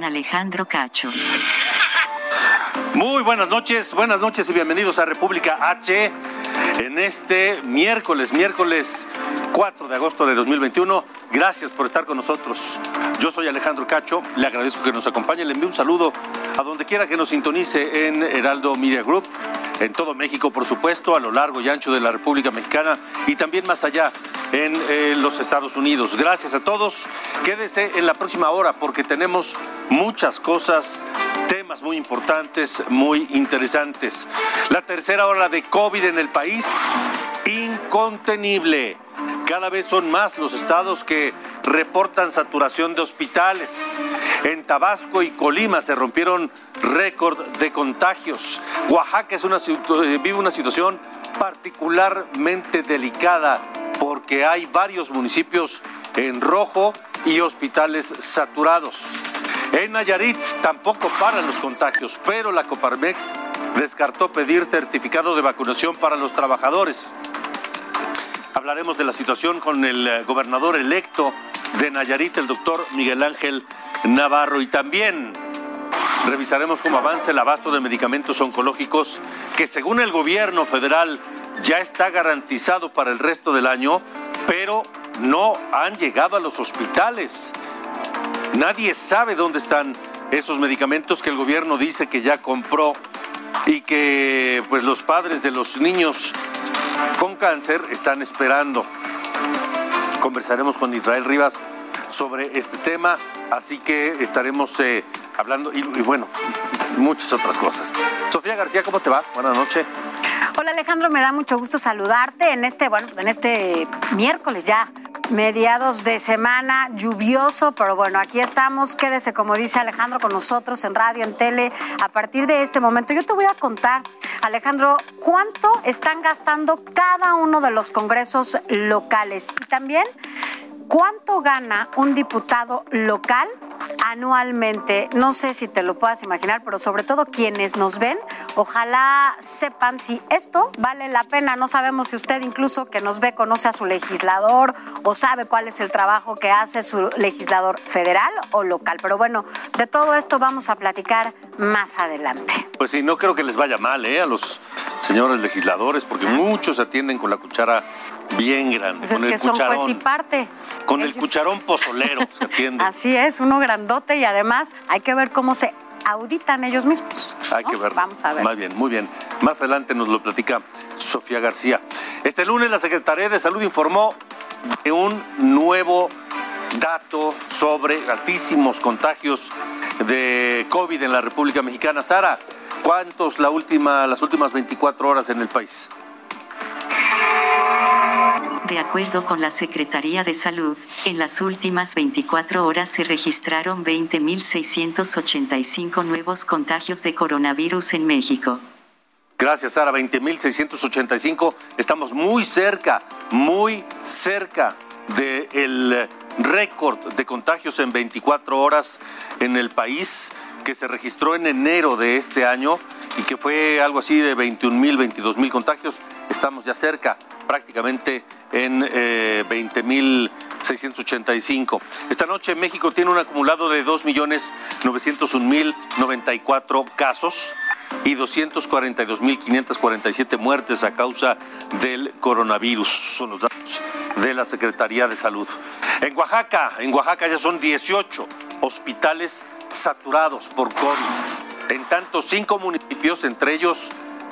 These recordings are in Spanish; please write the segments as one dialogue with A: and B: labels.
A: Alejandro Cacho.
B: Muy buenas noches, buenas noches y bienvenidos a República H en este miércoles, miércoles 4 de agosto de 2021. Gracias por estar con nosotros. Yo soy Alejandro Cacho, le agradezco que nos acompañe, le envío un saludo a donde quiera que nos sintonice en Heraldo Media Group, en todo México, por supuesto, a lo largo y ancho de la República Mexicana y también más allá en eh, los Estados Unidos. Gracias a todos. Quédese en la próxima hora porque tenemos muchas cosas, temas muy importantes, muy interesantes. La tercera ola de COVID en el país, incontenible. Cada vez son más los estados que reportan saturación de hospitales. En Tabasco y Colima se rompieron récord de contagios. Oaxaca eh, vive una situación particularmente delicada porque hay varios municipios en rojo y hospitales saturados. En Nayarit tampoco paran los contagios, pero la Coparmex descartó pedir certificado de vacunación para los trabajadores. Hablaremos de la situación con el eh, gobernador electo de Nayarit, el doctor Miguel Ángel Navarro, y también revisaremos cómo avanza el abasto de medicamentos oncológicos que según el gobierno federal ya está garantizado para el resto del año, pero no han llegado a los hospitales. Nadie sabe dónde están esos medicamentos que el gobierno dice que ya compró y que pues los padres de los niños con cáncer están esperando. Conversaremos con Israel Rivas sobre este tema, así que estaremos eh, hablando y, y bueno, muchas otras cosas. Sofía García, ¿cómo te va? Buenas noches.
C: Hola Alejandro, me da mucho gusto saludarte en este, bueno, en este miércoles ya, mediados de semana, lluvioso, pero bueno, aquí estamos, quédese como dice Alejandro con nosotros en radio, en tele, a partir de este momento. Yo te voy a contar, Alejandro, cuánto están gastando cada uno de los congresos locales y también cuánto gana un diputado local anualmente. No sé si te lo puedas imaginar, pero sobre todo quienes nos ven, ojalá sepan si esto vale la pena. No sabemos si usted incluso que nos ve conoce a su legislador o sabe cuál es el trabajo que hace su legislador federal o local. Pero bueno, de todo esto vamos a platicar más adelante.
B: Pues sí, no creo que les vaya mal ¿eh? a los señores legisladores, porque muchos atienden con la cuchara bien grande,
C: Pues
B: con
C: es
B: el
C: que son
B: cucharón.
C: juez y parte.
B: Con el cucharón pozolero se atiende.
C: Así es, uno grandote y además hay que ver cómo se auditan ellos mismos.
B: Hay que ver.
C: Vamos a ver.
B: Más bien, muy bien. Más adelante nos lo platica Sofía García. Este lunes la Secretaría de Salud informó de un nuevo dato sobre altísimos contagios de COVID en la República Mexicana. Sara, ¿cuántos la última, las últimas 24 horas en el país?
A: De acuerdo con la Secretaría de Salud, en las últimas 24 horas se registraron 20.685 nuevos contagios de coronavirus en México.
B: Gracias, Sara. 20.685. Estamos muy cerca, muy cerca del récord de contagios en 24 horas en el país que se registró en enero de este año y que fue algo así de 21 mil, 22 mil contagios. Estamos ya cerca, prácticamente en eh, 20 mil 685. Esta noche México tiene un acumulado de 2 millones 901 mil 94 casos y 242.547 muertes a causa del coronavirus. Son los datos de la Secretaría de Salud. En Oaxaca, en Oaxaca ya son 18 hospitales saturados por COVID. En tanto, cinco municipios, entre ellos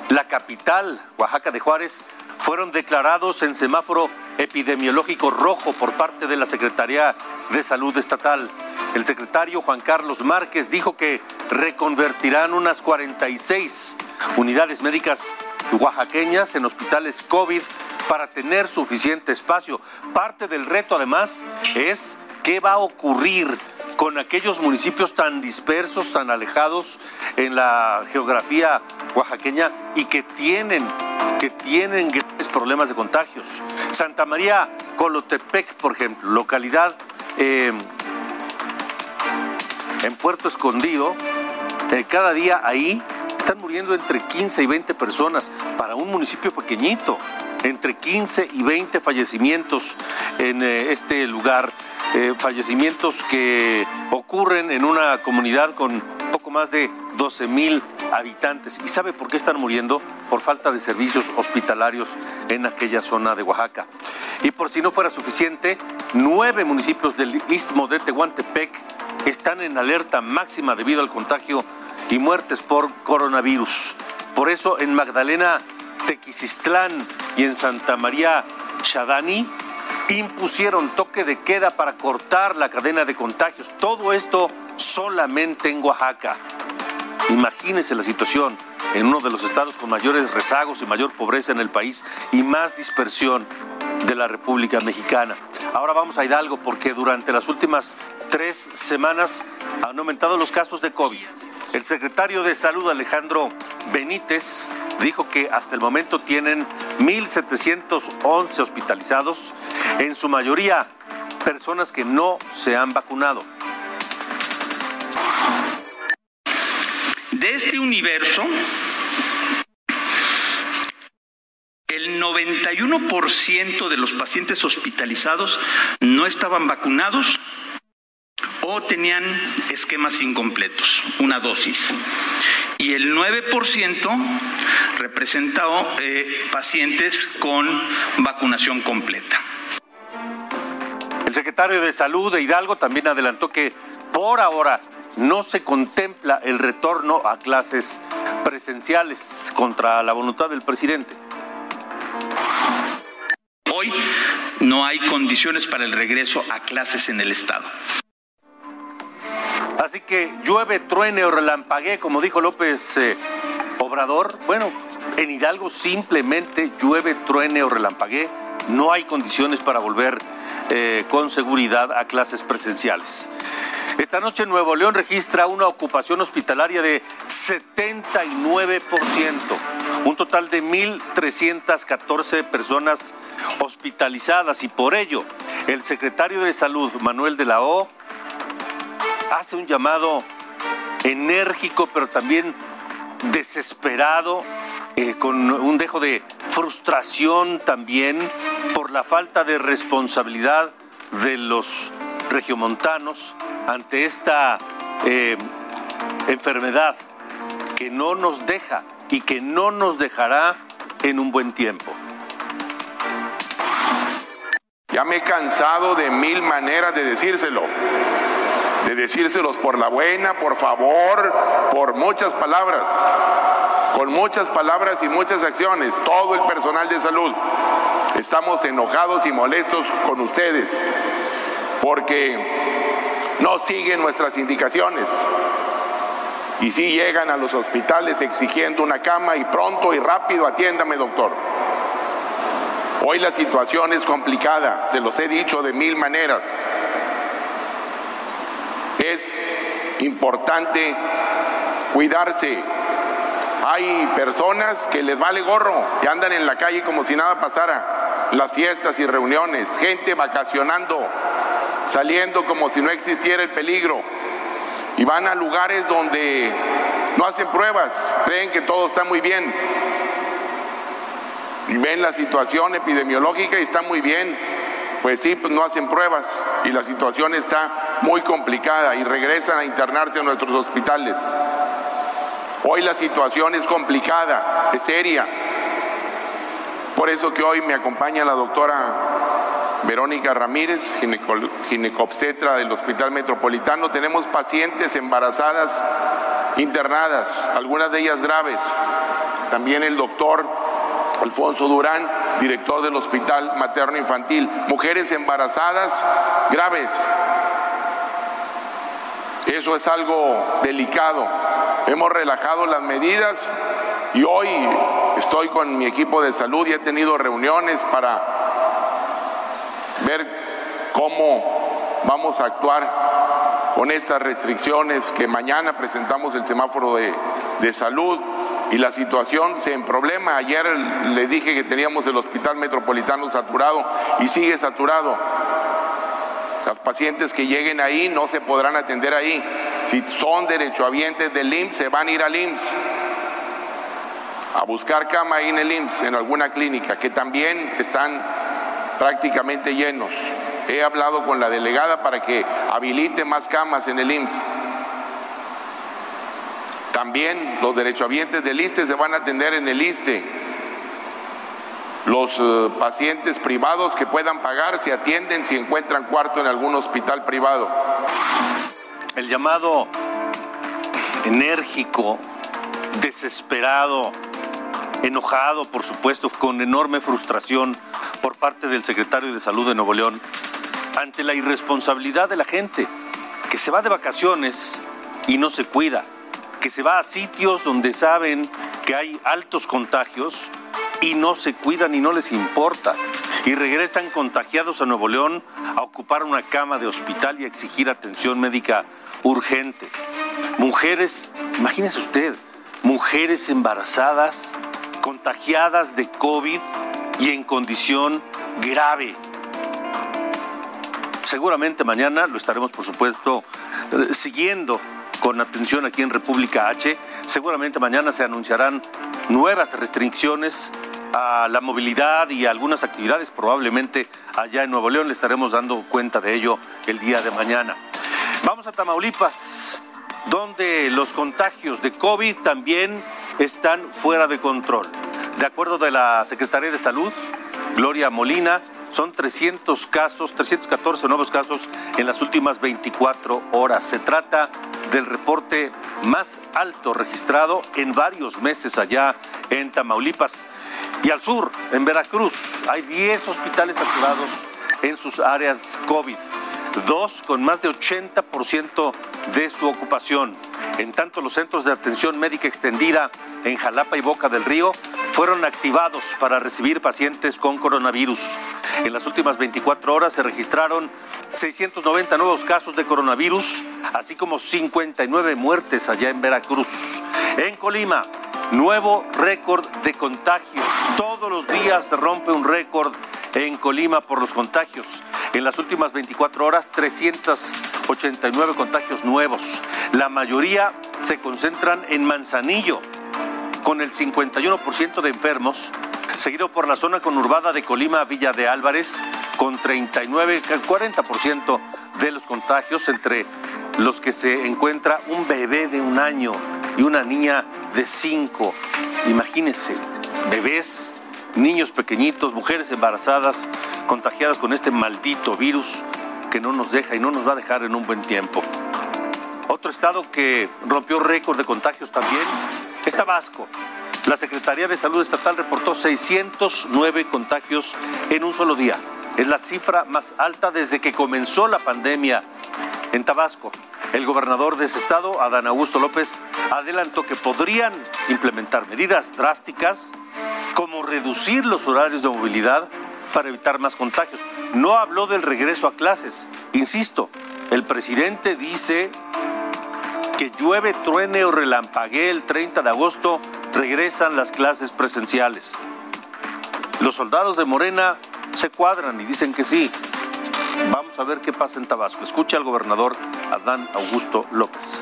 B: la capital, Oaxaca de Juárez, fueron declarados en semáforo epidemiológico rojo por parte de la Secretaría de Salud Estatal. El secretario Juan Carlos Márquez dijo que reconvertirán unas 46 unidades médicas oaxaqueñas en hospitales COVID para tener suficiente espacio. Parte del reto además es qué va a ocurrir con aquellos municipios tan dispersos, tan alejados en la geografía oaxaqueña y que tienen, que tienen grandes problemas de contagios. Santa María Colotepec, por ejemplo, localidad eh, en Puerto Escondido, eh, cada día ahí están muriendo entre 15 y 20 personas para un municipio pequeñito, entre 15 y 20 fallecimientos en eh, este lugar, eh, fallecimientos que ocurren en una comunidad con poco más de 12 mil habitantes. ¿Y sabe por qué están muriendo? Por falta de servicios hospitalarios en aquella zona de Oaxaca. Y por si no fuera suficiente, nueve municipios del istmo de Tehuantepec están en alerta máxima debido al contagio y muertes por coronavirus. Por eso en Magdalena Tequisistlán y en Santa María Shadani impusieron toque de queda para cortar la cadena de contagios. Todo esto solamente en Oaxaca. Imagínense la situación en uno de los estados con mayores rezagos y mayor pobreza en el país y más dispersión de la República Mexicana. Ahora vamos a Hidalgo porque durante las últimas tres semanas han aumentado los casos de COVID. El secretario de Salud, Alejandro Benítez, dijo que hasta el momento tienen 1.711 hospitalizados, en su mayoría personas que no se han vacunado.
D: De este universo, el 91% de los pacientes hospitalizados no estaban vacunados o tenían esquemas incompletos, una dosis. Y el 9% representado eh, pacientes con vacunación completa.
B: El secretario de Salud de Hidalgo también adelantó que por ahora no se contempla el retorno a clases presenciales contra la voluntad del presidente.
D: Hoy no hay condiciones para el regreso a clases en el Estado.
B: Así que llueve, truene o relampaguee, como dijo López eh, Obrador. Bueno, en Hidalgo simplemente llueve, truene o relampaguee. No hay condiciones para volver eh, con seguridad a clases presenciales. Esta noche Nuevo León registra una ocupación hospitalaria de 79%, un total de 1.314 personas hospitalizadas y por ello el secretario de Salud, Manuel de la O, hace un llamado enérgico pero también desesperado, eh, con un dejo de frustración también por la falta de responsabilidad de los regiomontanos ante esta eh, enfermedad que no nos deja y que no nos dejará en un buen tiempo.
E: Ya me he cansado de mil maneras de decírselo, de decírselos por la buena, por favor, por muchas palabras, con muchas palabras y muchas acciones, todo el personal de salud. Estamos enojados y molestos con ustedes porque no siguen nuestras indicaciones. Y sí llegan a los hospitales exigiendo una cama y pronto y rápido atiéndame, doctor. Hoy la situación es complicada, se los he dicho de mil maneras. Es importante cuidarse. Hay personas que les vale gorro, que andan en la calle como si nada pasara, las fiestas y reuniones, gente vacacionando, saliendo como si no existiera el peligro, y van a lugares donde no hacen pruebas, creen que todo está muy bien, y ven la situación epidemiológica y está muy bien. Pues sí, pues no hacen pruebas y la situación está muy complicada y regresan a internarse a nuestros hospitales. Hoy la situación es complicada, es seria. Por eso que hoy me acompaña la doctora Verónica Ramírez, ginecobstetra del Hospital Metropolitano. Tenemos pacientes embarazadas internadas, algunas de ellas graves. también el doctor Alfonso Durán, director del Hospital Materno Infantil, mujeres embarazadas graves. Eso es algo delicado. Hemos relajado las medidas y hoy estoy con mi equipo de salud y he tenido reuniones para ver cómo vamos a actuar con estas restricciones que mañana presentamos el semáforo de, de salud y la situación se en problema. Ayer le dije que teníamos el hospital metropolitano saturado y sigue saturado. Los pacientes que lleguen ahí no se podrán atender ahí. Si son derechohabientes del IMSS, se van a ir al IMSS a buscar cama ahí en el IMSS, en alguna clínica, que también están prácticamente llenos. He hablado con la delegada para que habilite más camas en el IMSS. También los derechohabientes del ISTE se van a atender en el ISTE. Los eh, pacientes privados que puedan pagar se atienden si encuentran cuarto en algún hospital privado.
B: El llamado enérgico, desesperado, enojado, por supuesto, con enorme frustración por parte del secretario de Salud de Nuevo León ante la irresponsabilidad de la gente que se va de vacaciones y no se cuida, que se va a sitios donde saben que hay altos contagios y no se cuidan y no les importa. Y regresan contagiados a Nuevo León a ocupar una cama de hospital y a exigir atención médica urgente. Mujeres, imagínese usted, mujeres embarazadas, contagiadas de COVID y en condición grave. Seguramente mañana lo estaremos, por supuesto, eh, siguiendo con atención aquí en República H. Seguramente mañana se anunciarán nuevas restricciones a la movilidad y a algunas actividades, probablemente allá en Nuevo León. Le estaremos dando cuenta de ello el día de mañana. Vamos a Tamaulipas, donde los contagios de COVID también están fuera de control. De acuerdo de la Secretaría de Salud, Gloria Molina, son 300 casos, 314 nuevos casos en las últimas 24 horas. Se trata del reporte más alto registrado en varios meses allá en Tamaulipas. Y al sur, en Veracruz, hay 10 hospitales saturados en sus áreas COVID dos con más de 80% de su ocupación. En tanto, los centros de atención médica extendida en Jalapa y Boca del Río fueron activados para recibir pacientes con coronavirus. En las últimas 24 horas se registraron 690 nuevos casos de coronavirus, así como 59 muertes allá en Veracruz. En Colima, nuevo récord de contagios. Todos los días se rompe un récord en Colima por los contagios. En las últimas 24 horas, 389 contagios nuevos. La mayoría se concentran en Manzanillo, con el 51% de enfermos, seguido por la zona conurbada de Colima, Villa de Álvarez, con 39, 40% de los contagios, entre los que se encuentra un bebé de un año y una niña de cinco. Imagínense, bebés niños pequeñitos, mujeres embarazadas contagiadas con este maldito virus que no nos deja y no nos va a dejar en un buen tiempo. Otro estado que rompió récord de contagios también es Tabasco. La Secretaría de Salud Estatal reportó 609 contagios en un solo día. Es la cifra más alta desde que comenzó la pandemia en Tabasco. El gobernador de ese estado, Adán Augusto López, adelantó que podrían implementar medidas drásticas como reducir los horarios de movilidad para evitar más contagios. No habló del regreso a clases. Insisto, el presidente dice que llueve, truene o relampaguee el 30 de agosto, regresan las clases presenciales. Los soldados de Morena se cuadran y dicen que sí. Vamos a ver qué pasa en Tabasco. Escucha al gobernador Adán Augusto López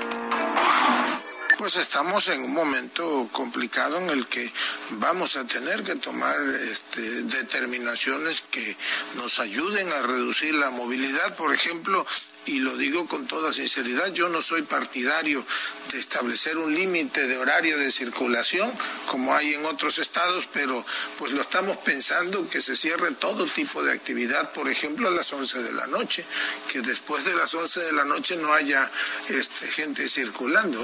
F: pues estamos en un momento complicado en el que vamos a tener que tomar este, determinaciones que nos ayuden a reducir la movilidad. Por ejemplo, y lo digo con toda sinceridad, yo no soy partidario de establecer un límite de horario de circulación como hay en otros estados, pero pues lo estamos pensando que se cierre todo tipo de actividad, por ejemplo a las 11 de la noche, que después de las 11 de la noche no haya este, gente circulando.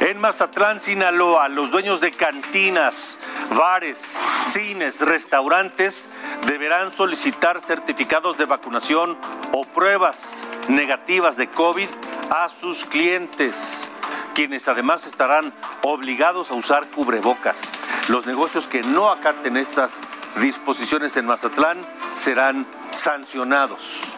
B: En Mazatlán, Sinaloa, los dueños de cantinas, bares, cines, restaurantes deberán solicitar certificados de vacunación o pruebas negativas de COVID a sus clientes quienes además estarán obligados a usar cubrebocas. Los negocios que no acaten estas disposiciones en Mazatlán serán sancionados.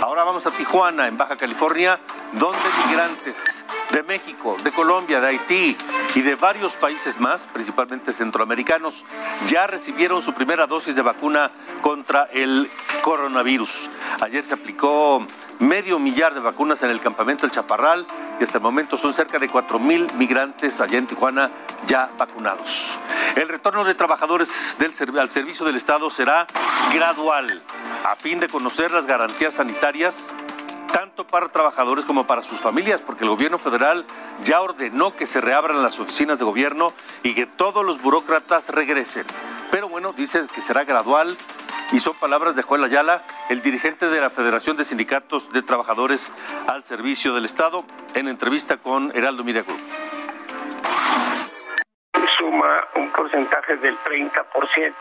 B: Ahora vamos a Tijuana, en Baja California, donde migrantes de México, de Colombia, de Haití y de varios países más, principalmente centroamericanos, ya recibieron su primera dosis de vacuna contra el coronavirus. Ayer se aplicó medio millar de vacunas en el campamento El Chaparral y hasta el momento son cerca de 4 mil migrantes allá en Tijuana ya vacunados. El retorno de trabajadores al servicio del Estado será gradual a fin de conocer las garantías sanitarias tanto para trabajadores como para sus familias, porque el gobierno federal ya ordenó que se reabran las oficinas de gobierno y que todos los burócratas regresen. Pero bueno, dice que será gradual y son palabras de Joel Ayala, el dirigente de la Federación de Sindicatos de Trabajadores al Servicio del Estado, en entrevista con Heraldo Media
G: Suma un porcentaje del 30%.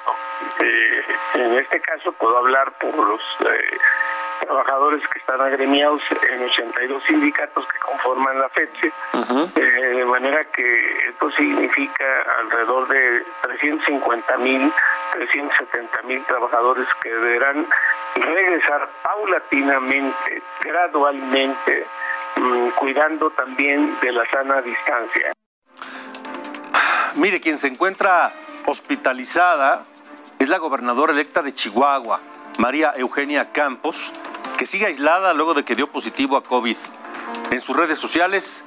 G: Eh, en este caso puedo hablar por los eh, trabajadores que están agremiados en 82 sindicatos que conforman la FEDSE, eh, de manera que esto significa alrededor de 350 mil, 370 mil trabajadores que deberán regresar paulatinamente, gradualmente, mm, cuidando también de la sana distancia.
B: Mire, quien se encuentra hospitalizada es la gobernadora electa de Chihuahua, María Eugenia Campos, que sigue aislada luego de que dio positivo a COVID. En sus redes sociales,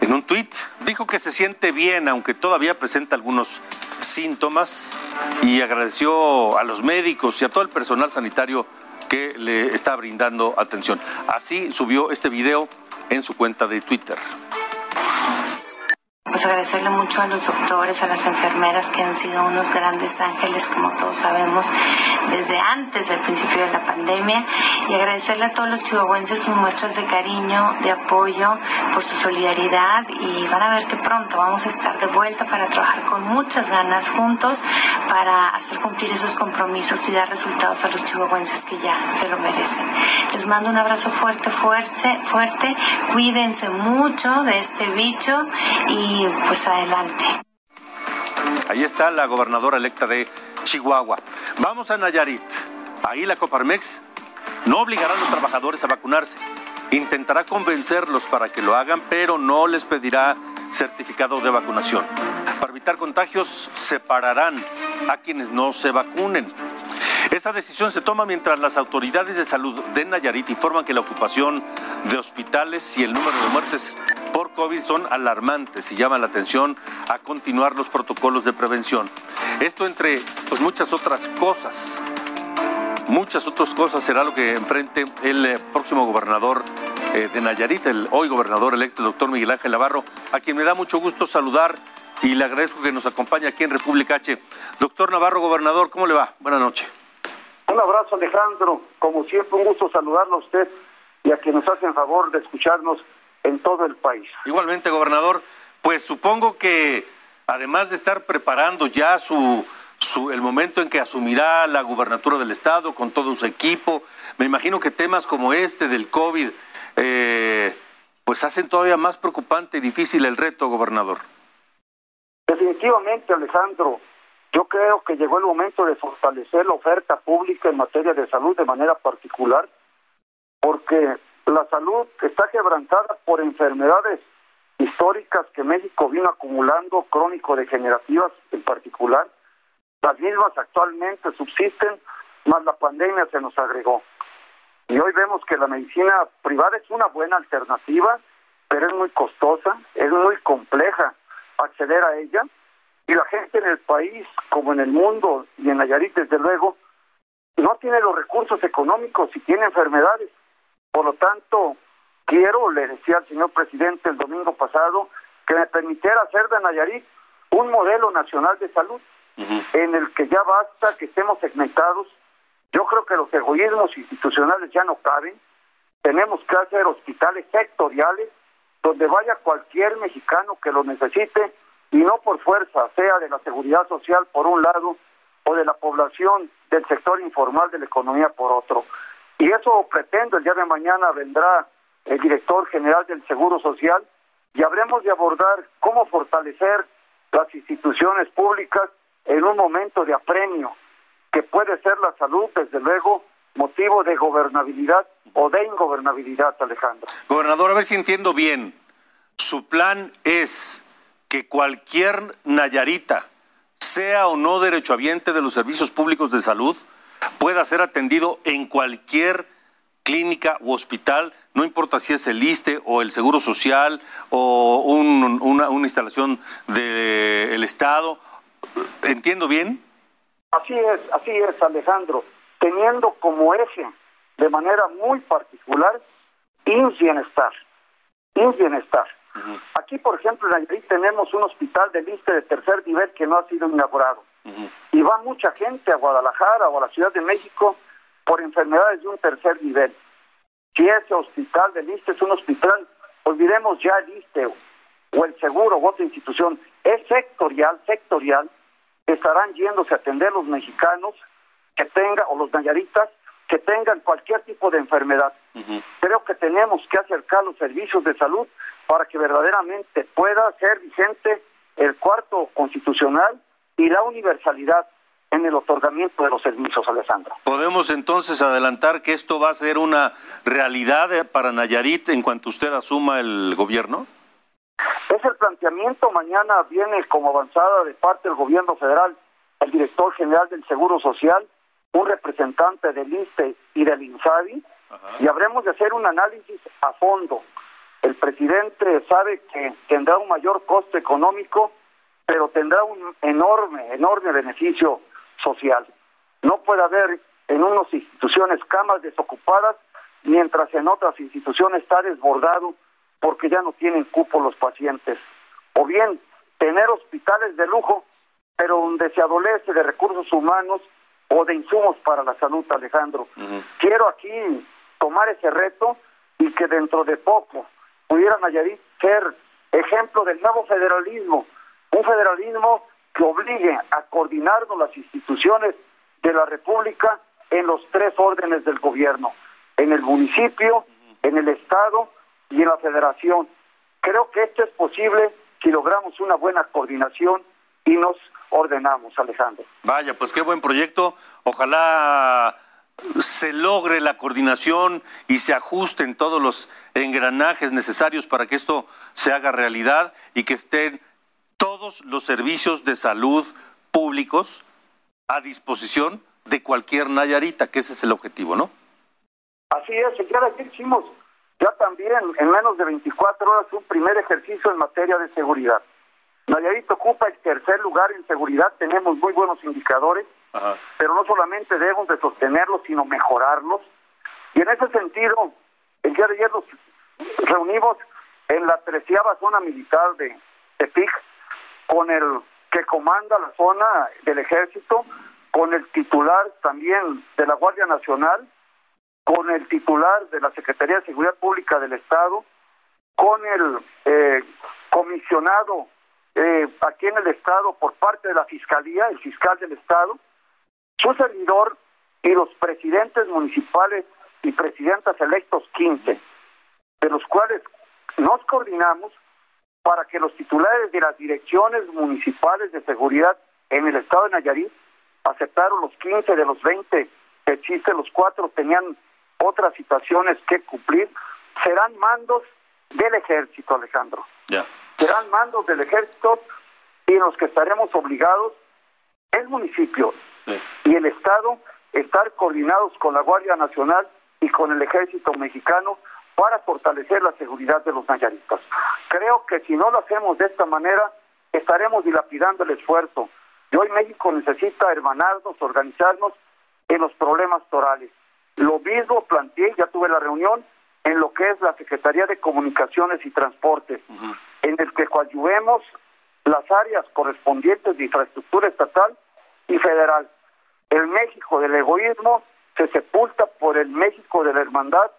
B: en un tuit, dijo que se siente bien, aunque todavía presenta algunos síntomas, y agradeció a los médicos y a todo el personal sanitario que le está brindando atención. Así subió este video en su cuenta de Twitter
H: pues agradecerle mucho a los doctores, a las enfermeras que han sido unos grandes ángeles, como todos sabemos, desde antes del principio de la pandemia, y agradecerle a todos los chihuahuenses sus muestras de cariño, de apoyo, por su solidaridad, y van a ver que pronto vamos a estar de vuelta para trabajar con muchas ganas juntos para hacer cumplir esos compromisos y dar resultados a los chihuahuenses que ya se lo merecen. Les mando un abrazo fuerte, fuerte, fuerte, cuídense mucho de este bicho y pues adelante.
B: Ahí está la gobernadora electa de Chihuahua. Vamos a Nayarit. Ahí la Coparmex no obligará a los trabajadores a vacunarse. Intentará convencerlos para que lo hagan, pero no les pedirá certificado de vacunación. Para evitar contagios, separarán a quienes no se vacunen. Esa decisión se toma mientras las autoridades de salud de Nayarit informan que la ocupación de hospitales y el número de muertes COVID son alarmantes y llaman la atención a continuar los protocolos de prevención. Esto entre pues, muchas otras cosas. Muchas otras cosas será lo que enfrente el eh, próximo gobernador eh, de Nayarit, el hoy gobernador electo, el doctor Miguel Ángel Navarro, a quien me da mucho gusto saludar y le agradezco que nos acompañe aquí en República H. Doctor Navarro, gobernador, ¿cómo le va? Buenas noches.
I: Un abrazo, Alejandro. Como siempre, un gusto saludarlo a usted y a quienes hacen favor de escucharnos en todo el país.
B: Igualmente, gobernador, pues supongo que además de estar preparando ya su, su, el momento en que asumirá la gubernatura del estado con todo su equipo, me imagino que temas como este del COVID, eh, pues hacen todavía más preocupante y difícil el reto, gobernador.
I: Definitivamente, Alejandro. Yo creo que llegó el momento de fortalecer la oferta pública en materia de salud de manera particular, porque la salud está quebrantada por enfermedades históricas que México vino acumulando, crónico-degenerativas en particular. Las mismas actualmente subsisten, más la pandemia se nos agregó. Y hoy vemos que la medicina privada es una buena alternativa, pero es muy costosa, es muy compleja acceder a ella y la gente en el país, como en el mundo y en Nayarit, desde luego, no tiene los recursos económicos y tiene enfermedades. Por lo tanto, quiero, le decía al señor presidente el domingo pasado, que me permitiera hacer de Nayarit un modelo nacional de salud en el que ya basta que estemos segmentados. Yo creo que los egoísmos institucionales ya no caben. Tenemos que hacer hospitales sectoriales donde vaya cualquier mexicano que lo necesite y no por fuerza, sea de la seguridad social por un lado o de la población del sector informal de la economía por otro. Y eso pretendo, el día de mañana vendrá el director general del Seguro Social y habremos de abordar cómo fortalecer las instituciones públicas en un momento de apremio, que puede ser la salud, desde luego, motivo de gobernabilidad o de ingobernabilidad, Alejandro.
B: Gobernador, a ver si entiendo bien. Su plan es que cualquier Nayarita, sea o no derechohabiente de los servicios públicos de salud, pueda ser atendido en cualquier clínica u hospital, no importa si es el ISTE o el Seguro Social o una, instalación del Estado. ¿Entiendo bien?
I: Así es, así es, Alejandro, teniendo como eje de manera muy particular un bienestar, un bienestar. Aquí, por ejemplo, en Nayarit tenemos un hospital de lista de tercer nivel que no ha sido inaugurado. Y va mucha gente a Guadalajara o a la Ciudad de México por enfermedades de un tercer nivel. Si ese hospital de lista es un hospital, olvidemos ya el ISTE o el seguro u otra institución, es sectorial, sectorial, estarán yéndose a atender los mexicanos que tengan, o los nayaritas, que tengan cualquier tipo de enfermedad. Creo que tenemos que acercar los servicios de salud para que verdaderamente pueda ser vigente el cuarto constitucional y la universalidad en el otorgamiento de los servicios, Alessandro.
B: ¿Podemos entonces adelantar que esto va a ser una realidad eh, para Nayarit en cuanto usted asuma el gobierno?
I: Es el planteamiento, mañana viene como avanzada de parte del gobierno federal el director general del Seguro Social, un representante del ISTE y del INSABI, y habremos de hacer un análisis a fondo. El presidente sabe que tendrá un mayor coste económico, pero tendrá un enorme, enorme beneficio social. No puede haber en unas instituciones camas desocupadas, mientras en otras instituciones está desbordado porque ya no tienen cupo los pacientes. O bien tener hospitales de lujo, pero donde se adolece de recursos humanos o de insumos para la salud, Alejandro. Quiero aquí tomar ese reto y que dentro de poco pudiera Nayarit ser ejemplo del nuevo federalismo, un federalismo que obligue a coordinarnos las instituciones de la República en los tres órdenes del gobierno, en el municipio, en el Estado y en la Federación. Creo que esto es posible si logramos una buena coordinación y nos ordenamos, Alejandro.
B: Vaya, pues qué buen proyecto. Ojalá se logre la coordinación y se ajusten todos los engranajes necesarios para que esto se haga realidad y que estén todos los servicios de salud públicos a disposición de cualquier Nayarita, que ese es el objetivo, ¿no?
I: Así es, ya aquí hicimos ya también en menos de 24 horas un primer ejercicio en materia de seguridad. Nayarit ocupa el tercer lugar en seguridad, tenemos muy buenos indicadores, pero no solamente debemos de sostenerlos, sino mejorarlos. Y en ese sentido, el día de ayer nos reunimos en la treceava zona militar de Tepic, con el que comanda la zona del ejército, con el titular también de la Guardia Nacional, con el titular de la Secretaría de Seguridad Pública del Estado, con el eh, comisionado eh, aquí en el Estado por parte de la Fiscalía, el fiscal del Estado, su servidor y los presidentes municipales y presidentas electos 15, de los cuales nos coordinamos para que los titulares de las direcciones municipales de seguridad en el estado de Nayarit aceptaron los 15 de los 20 que existen, los cuatro tenían otras situaciones que cumplir, serán mandos del ejército, Alejandro. Serán mandos del ejército y en los que estaremos obligados el municipio y el Estado estar coordinados con la Guardia Nacional y con el ejército mexicano para fortalecer la seguridad de los nayaritas. Creo que si no lo hacemos de esta manera, estaremos dilapidando el esfuerzo. Y hoy México necesita hermanarnos, organizarnos en los problemas torales. Lo mismo planteé, ya tuve la reunión, en lo que es la Secretaría de Comunicaciones y Transportes, en el que coadyuvemos las áreas correspondientes de infraestructura estatal y federal. El México del egoísmo se sepulta por el México de la hermandad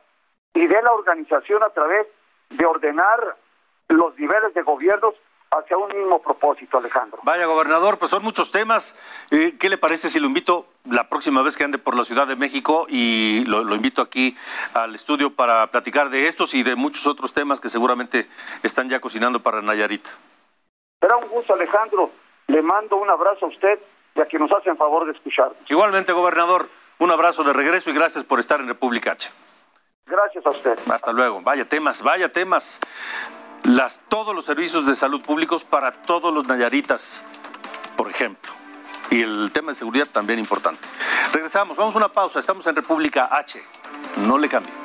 I: y de la organización a través de ordenar los niveles de gobiernos hacia un mismo propósito, Alejandro.
B: Vaya, gobernador, pues son muchos temas. Eh, ¿Qué le parece si lo invito la próxima vez que ande por la Ciudad de México y lo, lo, invito aquí al estudio para platicar de estos y de muchos otros temas que seguramente están ya cocinando para Nayarit?
I: Será un gusto, Alejandro. Le mando un abrazo a usted y a quien nos hacen favor de escuchar.
B: Igualmente, gobernador, un abrazo de regreso y gracias por estar en República H.
I: Gracias a usted.
B: Hasta luego. Vaya temas, vaya temas las, todos los servicios de salud públicos para todos los nayaritas, por ejemplo. Y el tema de seguridad también importante. Regresamos, vamos a una pausa, estamos en República H. No le cambie.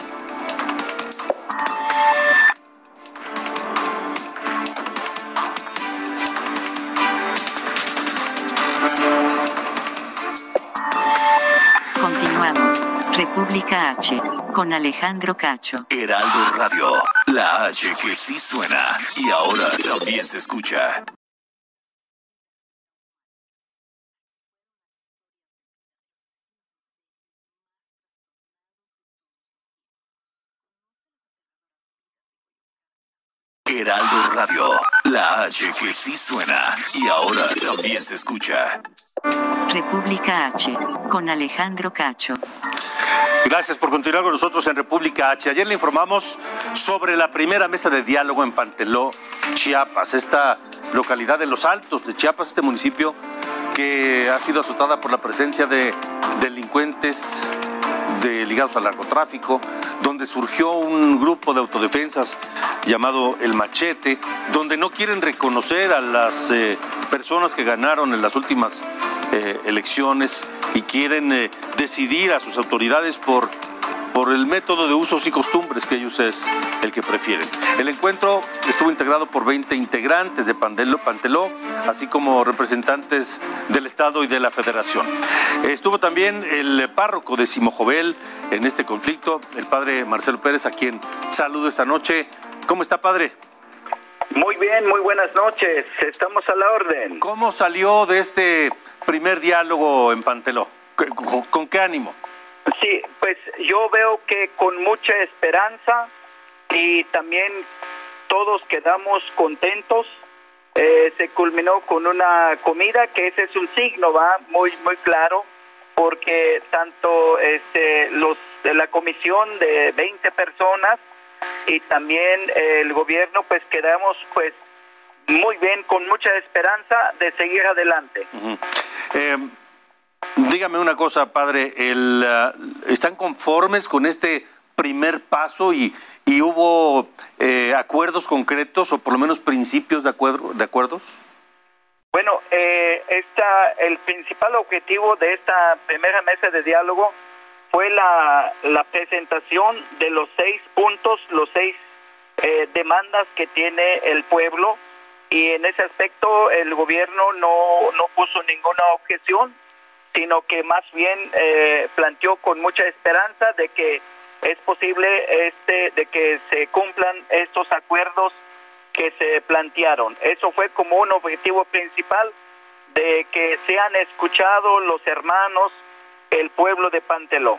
A: República H, con Alejandro Cacho.
J: Heraldo Radio, la H que sí suena y ahora también se escucha. Heraldo Radio, la H que sí suena y ahora también se escucha.
A: República H, con Alejandro Cacho.
B: Gracias por continuar con nosotros en República H. Ayer le informamos sobre la primera mesa de diálogo en Panteló, Chiapas, esta localidad de Los Altos de Chiapas, este municipio que ha sido azotada por la presencia de delincuentes de, ligados al narcotráfico, donde surgió un grupo de autodefensas llamado El Machete, donde no quieren reconocer a las eh, personas que ganaron en las últimas eh, elecciones y quieren eh, decidir a sus autoridades por por el método de usos y costumbres que ellos es el que prefieren. El encuentro estuvo integrado por 20 integrantes de Pandelo, Panteló, así como representantes del Estado y de la Federación. Estuvo también el párroco de Simojovel en este conflicto, el padre Marcelo Pérez, a quien saludo esta noche. ¿Cómo está, padre?
K: Muy bien, muy buenas noches. Estamos a la orden.
B: ¿Cómo salió de este primer diálogo en Panteló? ¿Con, con qué ánimo?
K: Sí, pues yo veo que con mucha esperanza y también todos quedamos contentos. Eh, se culminó con una comida que ese es un signo, va muy muy claro, porque tanto este los de la comisión de 20 personas y también el gobierno pues quedamos pues muy bien con mucha esperanza de seguir adelante.
B: Eh, Dígame una cosa, padre, el, uh, ¿están conformes con este primer paso y, y hubo eh, acuerdos concretos o por lo menos principios de, acuerdo, de acuerdos?
K: Bueno, eh, esta, el principal objetivo de esta primera mesa de diálogo fue la, la presentación de los seis puntos, los seis eh, demandas que tiene el pueblo y en ese aspecto el gobierno no, no puso ninguna objeción sino que más bien eh, planteó con mucha esperanza de que es posible este de que se cumplan estos acuerdos que se plantearon. Eso fue como un objetivo principal de que sean escuchados los hermanos, el pueblo de Panteló.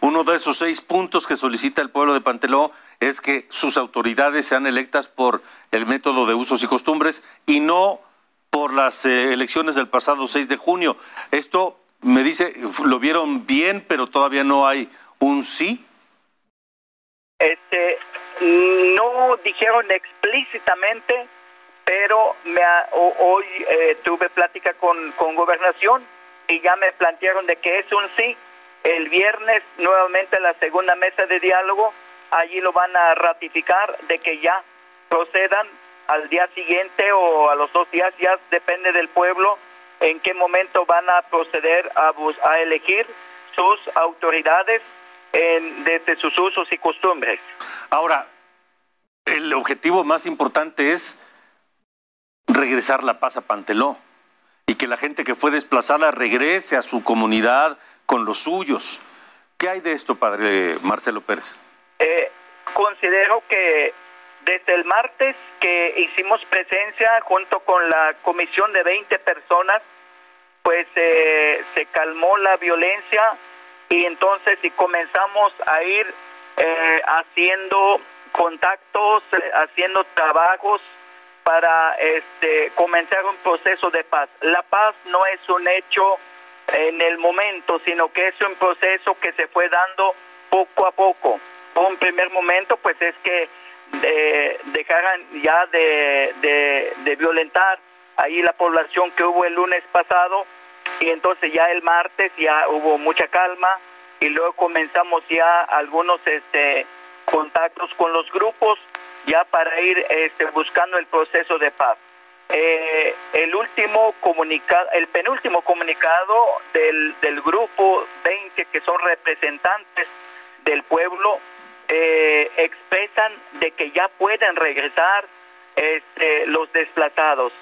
B: Uno de esos seis puntos que solicita el pueblo de Panteló es que sus autoridades sean electas por el método de usos y costumbres y no por las eh, elecciones del pasado 6 de junio. Esto me dice, lo vieron bien, pero todavía no hay un sí.
K: Este, no dijeron explícitamente, pero me hoy eh, tuve plática con, con gobernación y ya me plantearon de que es un sí. El viernes nuevamente la segunda mesa de diálogo, allí lo van a ratificar de que ya procedan al día siguiente o a los dos días, ya depende del pueblo en qué momento van a proceder a, a elegir sus autoridades en, desde sus usos y costumbres.
B: Ahora, el objetivo más importante es regresar la paz a Panteló y que la gente que fue desplazada regrese a su comunidad con los suyos. ¿Qué hay de esto, padre Marcelo Pérez?
K: Eh, considero que desde el martes que hicimos presencia junto con la comisión de 20 personas, pues eh, se calmó la violencia y entonces si comenzamos a ir eh, haciendo contactos, eh, haciendo trabajos para este, comenzar un proceso de paz. La paz no es un hecho en el momento, sino que es un proceso que se fue dando poco a poco. Un primer momento, pues es que eh, dejaran ya de, de, de violentar ahí la población que hubo el lunes pasado y entonces ya el martes ya hubo mucha calma y luego comenzamos ya algunos este contactos con los grupos ya para ir este, buscando el proceso de paz. Eh, el último comunicado, el penúltimo comunicado del, del grupo 20 que son representantes del pueblo eh, expresan de que ya pueden regresar este, los desplazados.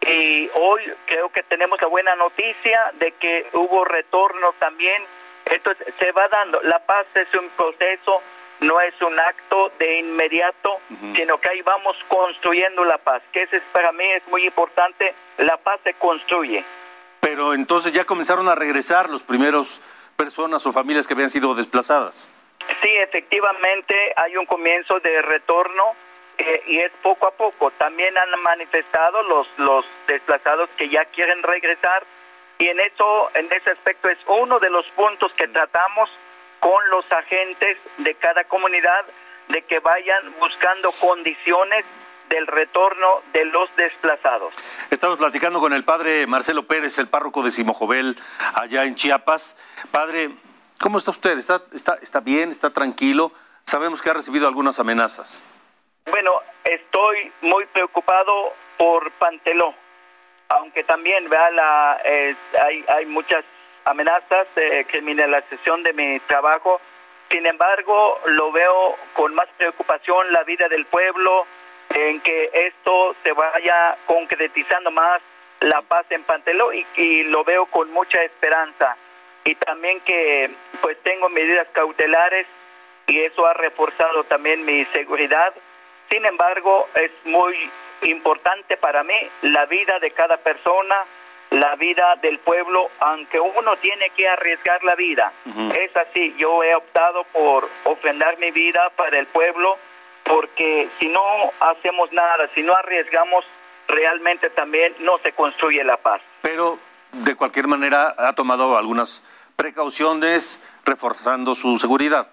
K: Y hoy creo que tenemos la buena noticia de que hubo retorno también. Entonces se va dando. La paz es un proceso no es un acto de inmediato, sino que ahí vamos construyendo la paz, que ese es, para mí es muy importante, la paz se construye.
B: Pero entonces ya comenzaron a regresar los primeros personas o familias que habían sido desplazadas.
K: Sí, efectivamente hay un comienzo de retorno eh, y es poco a poco. También han manifestado los, los desplazados que ya quieren regresar y en eso, en ese aspecto es uno de los puntos que tratamos con los agentes de cada comunidad de que vayan buscando condiciones del retorno de los desplazados.
B: Estamos platicando con el padre Marcelo Pérez, el párroco de Simojovel, allá en Chiapas. Padre, ¿cómo está usted? ¿Está, está, está bien? ¿Está tranquilo? Sabemos que ha recibido algunas amenazas.
K: Bueno, estoy muy preocupado por Panteló, aunque también vea la, eh, hay, hay muchas amenazas de criminalización de mi trabajo. Sin embargo, lo veo con más preocupación la vida del pueblo, en que esto se vaya concretizando más la paz en Panteló y, y lo veo con mucha esperanza. Y también que pues tengo medidas cautelares y eso ha reforzado también mi seguridad. Sin embargo, es muy importante para mí la vida de cada persona, la vida del pueblo, aunque uno tiene que arriesgar la vida. Es así, yo he optado por ofrendar mi vida para el pueblo, porque si no hacemos nada, si no arriesgamos, realmente también no se construye la paz.
B: Pero, de cualquier manera, ha tomado algunas precauciones reforzando su seguridad.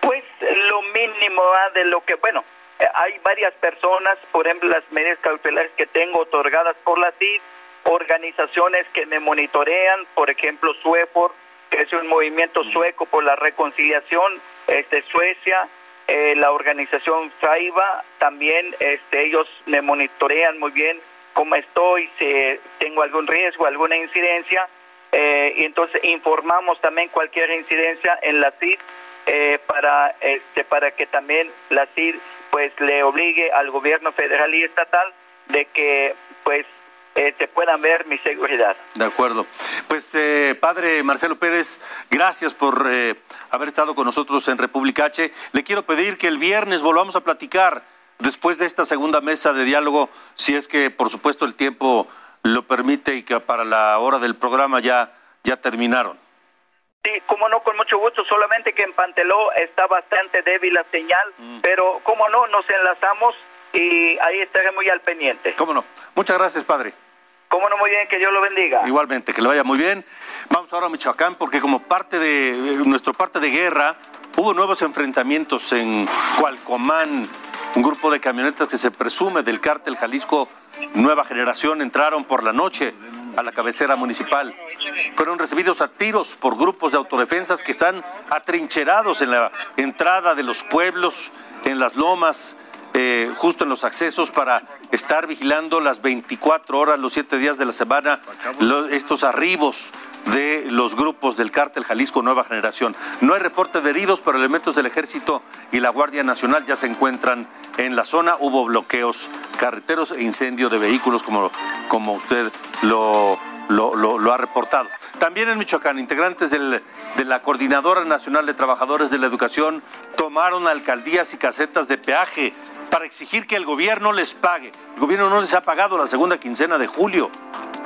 K: Pues lo mínimo ¿ah? de lo que, bueno, eh, hay varias personas, por ejemplo, las medidas cautelares que tengo otorgadas por la CID, organizaciones que me monitorean, por ejemplo, SUEPOR, que es un movimiento sueco por la reconciliación, este Suecia, eh, la organización FAIVA, también este, ellos me monitorean muy bien cómo estoy, si tengo algún riesgo, alguna incidencia, eh, y entonces informamos también cualquier incidencia en la CID eh, para, este, para que también la CID pues le obligue al gobierno federal y estatal de que pues eh, puedan ver mi seguridad.
B: De acuerdo. Pues, eh, padre Marcelo Pérez, gracias por eh, haber estado con nosotros en República H. Le quiero pedir que el viernes volvamos a platicar después de esta segunda mesa de diálogo, si es que, por supuesto, el tiempo lo permite y que para la hora del programa ya, ya terminaron.
K: Sí, como no, con mucho gusto, solamente que en Panteló está bastante débil la señal, mm. pero como no, nos enlazamos y ahí estaré muy al pendiente.
B: Cómo no. Muchas gracias, padre.
K: Cómo no, muy bien, que Dios lo bendiga.
B: Igualmente, que le vaya muy bien. Vamos ahora a Michoacán porque como parte de nuestro parte de guerra hubo nuevos enfrentamientos en Cualcomán. Un grupo de camionetas que se presume del cártel Jalisco Nueva Generación entraron por la noche a la cabecera municipal. Fueron recibidos a tiros por grupos de autodefensas que están atrincherados en la entrada de los pueblos, en las lomas, eh, justo en los accesos para estar vigilando las 24 horas, los 7 días de la semana, estos arribos de los grupos del cártel Jalisco Nueva Generación. No hay reporte de heridos, pero elementos del Ejército y la Guardia Nacional ya se encuentran en la zona. Hubo bloqueos carreteros e incendio de vehículos, como, como usted lo, lo, lo ha reportado. También en Michoacán, integrantes del, de la Coordinadora Nacional de Trabajadores de la Educación tomaron alcaldías y casetas de peaje para exigir que el gobierno les pague. El gobierno no les ha pagado la segunda quincena de julio.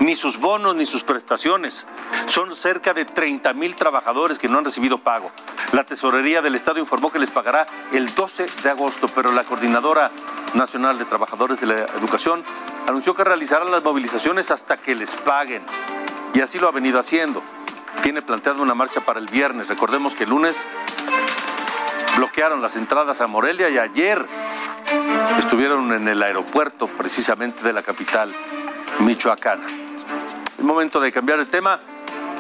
B: ni sus bonos ni sus prestaciones. Son cerca de 30 mil trabajadores que no han recibido pago. La Tesorería del Estado informó que les pagará el 12 de agosto, pero la Coordinadora Nacional de Trabajadores de la Educación anunció que realizarán las movilizaciones hasta que les paguen. Y así lo ha venido haciendo. Tiene planteado una marcha para el viernes. Recordemos que el lunes bloquearon las entradas a Morelia y ayer estuvieron en el aeropuerto precisamente de la capital michoacana. Es momento de cambiar el tema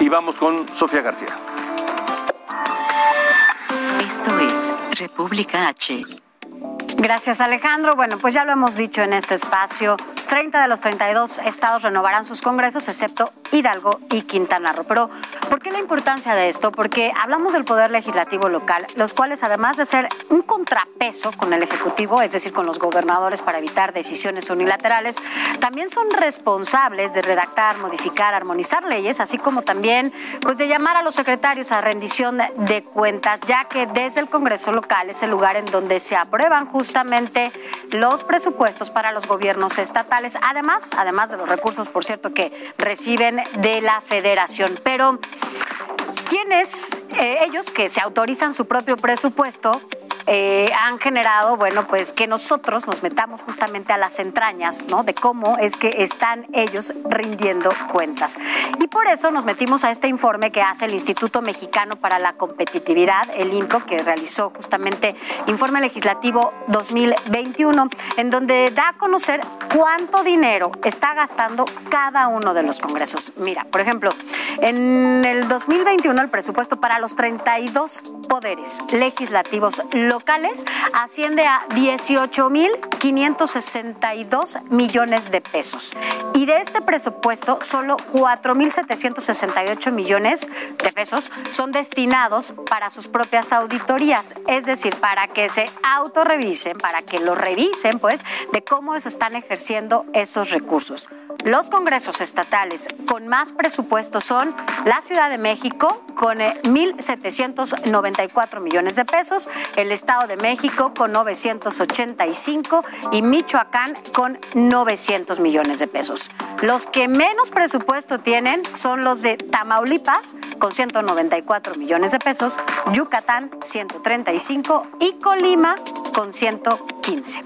B: y vamos con Sofía García.
A: Esto es República H.
C: Gracias Alejandro. Bueno, pues ya lo hemos dicho en este espacio, 30 de los 32 estados renovarán sus congresos, excepto Hidalgo y Quintana Roo. Pero, ¿por qué la importancia de esto? Porque hablamos del poder legislativo local, los cuales además de ser un contrapeso con el Ejecutivo, es decir, con los gobernadores para evitar decisiones unilaterales, también son responsables de redactar, modificar, armonizar leyes, así como también pues de llamar a los secretarios a rendición de cuentas, ya que desde el Congreso local es el lugar en donde se aprueban justamente los presupuestos para los gobiernos estatales, además, además de los recursos, por cierto, que reciben de la federación. Pero, ¿quiénes, eh, ellos que se autorizan su propio presupuesto, eh, han generado, bueno, pues que nosotros nos metamos justamente a las entrañas, ¿no? De cómo es que están ellos rindiendo cuentas. Y por eso nos metimos a este informe que hace el Instituto Mexicano para la Competitividad, el INCO, que realizó justamente Informe Legislativo 2021, en donde da a conocer cuánto dinero está gastando cada uno de los congresos. Mira, por ejemplo, en el 2021 el presupuesto para los 32 poderes legislativos locales asciende a 18.562 millones de pesos. Y de este presupuesto, solo 4.768 millones de pesos son destinados para sus propias auditorías, es decir, para que se autorrevisen, para que lo revisen, pues, de cómo se están ejerciendo esos recursos. Los congresos estatales con más presupuesto son la Ciudad de México con 1.794 millones de pesos, el Estado de México con 985 y Michoacán con 900 millones de pesos. Los que menos presupuesto tienen son los de Tamaulipas con 194 millones de pesos, Yucatán 135 y Colima con 115.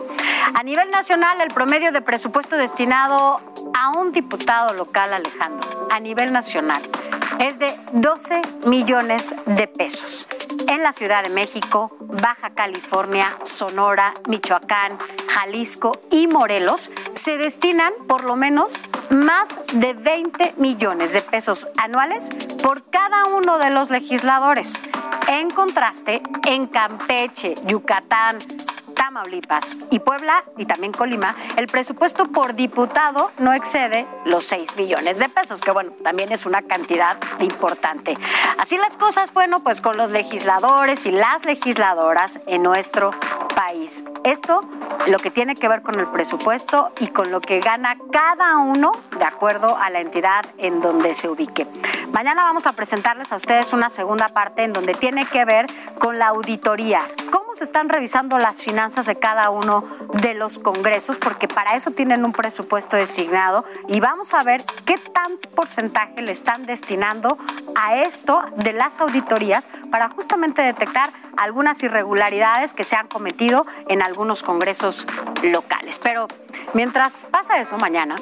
C: A nivel nacional, el promedio de presupuesto destinado a un diputado local, Alejandro, a nivel nacional, es de 12 millones de pesos. En la Ciudad de México, Baja California, Sonora, Michoacán, Jalisco y Morelos se destinan por lo menos más de 20 millones de pesos anuales por cada uno de los legisladores. En contraste, en Campeche, Yucatán, Tamaulipas y Puebla y también Colima, el presupuesto por diputado no excede los 6 billones de pesos, que bueno, también es una cantidad importante. Así las cosas, bueno, pues con los legisladores y las legisladoras en nuestro país. Esto lo que tiene que ver con el presupuesto y con lo que gana cada uno de acuerdo a la entidad en donde se ubique. Mañana vamos a presentarles a ustedes una segunda parte en donde tiene que ver con la auditoría. ¿Cómo se están revisando las finanzas de cada uno de los congresos? Porque para eso tienen un presupuesto designado y vamos a ver qué tan porcentaje le están destinando a esto de las auditorías para justamente detectar algunas irregularidades que se han cometido en algunos congresos locales. Pero mientras pasa eso mañana,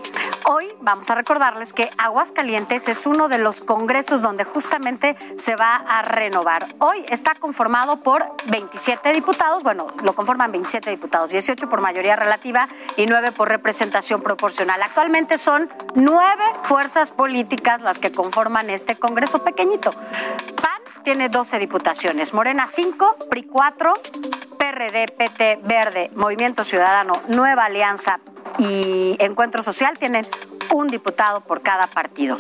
C: hoy vamos a recordarles que Aguascalientes es uno de los congresos donde justamente se va a renovar. Hoy está conformado por 27 diputados, bueno, lo conforman 27 diputados, 18 por mayoría relativa y 9 por representación proporcional. Actualmente son nueve fuerzas políticas las que conforman este congreso pequeñito. Tiene 12 diputaciones, Morena 5, PRI 4, PRD, PT, Verde, Movimiento Ciudadano, Nueva Alianza y Encuentro Social tienen un diputado por cada partido.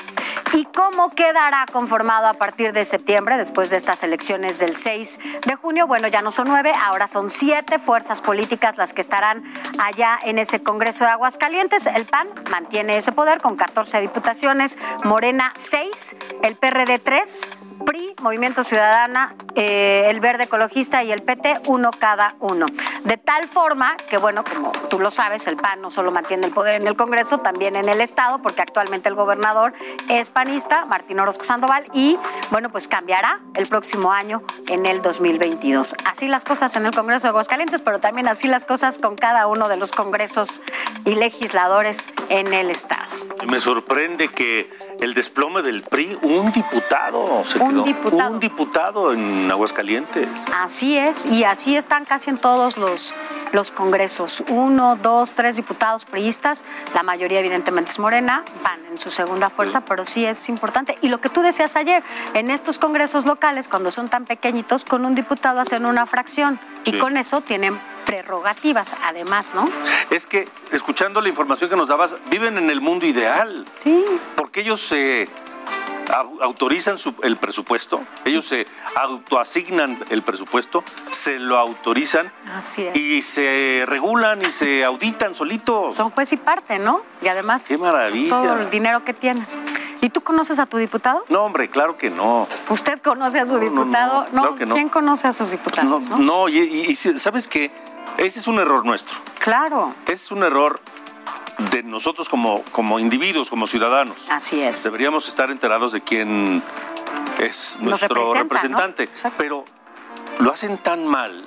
C: ¿Y cómo quedará conformado a partir de septiembre, después de estas elecciones del 6 de junio? Bueno, ya no son nueve, ahora son siete fuerzas políticas las que estarán allá en ese Congreso de Aguascalientes. El PAN mantiene ese poder con 14 diputaciones, Morena 6, el PRD 3, PRI, Movimiento Ciudadana, eh, el Verde Ecologista y el PT, uno cada uno. De tal forma que, bueno, como tú lo sabes, el PAN no solo mantiene el poder en el Congreso, también en el Estado, porque actualmente el gobernador es panista, Martín Orozco Sandoval, y, bueno, pues cambiará el próximo año en el 2022. Así las cosas en el Congreso de Aguascalientes, pero también así las cosas con cada uno de los congresos y legisladores en el Estado.
B: Me sorprende que el desplome del PRI, un diputado se
C: Un
B: quedó.
C: diputado.
B: Un diputado en Aguascalientes.
C: Así es, y así están casi en todos los, los congresos. Uno, dos, tres diputados priistas, la mayoría evidentemente es morena, van en su segunda fuerza, pero sí es importante. Y lo que tú decías ayer, en estos congresos locales, cuando son tan pequeñitos, con un diputado hacen una fracción y
B: Sí.
C: con eso tienen prerrogativas, además, ¿no?
B: Es que, escuchando la información que nos dabas, viven en el mundo ideal.
C: Sí.
B: Porque ellos se au- autorizan su- el presupuesto, ellos se autoasignan el presupuesto, se lo autorizan
C: Así es.
B: y se regulan y se auditan solitos.
C: Son juez y parte, ¿no? Y además,
B: ¡Qué maravilla!
C: todo el dinero que tienen. ¿Y tú conoces a tu diputado?
B: No, hombre, claro que no.
C: ¿Usted conoce a su
B: no,
C: diputado?
B: no, claro que no.
C: ¿Quién conoce a sus diputados?
B: No, no, y, y- y ¿sabes qué? Ese es un error nuestro.
C: Claro,
B: Ese es un error de nosotros como, como individuos, como ciudadanos.
C: así es.
B: Deberíamos estar enterados de quién es nuestro
C: representa,
B: representante. Pero lo hacen tan mal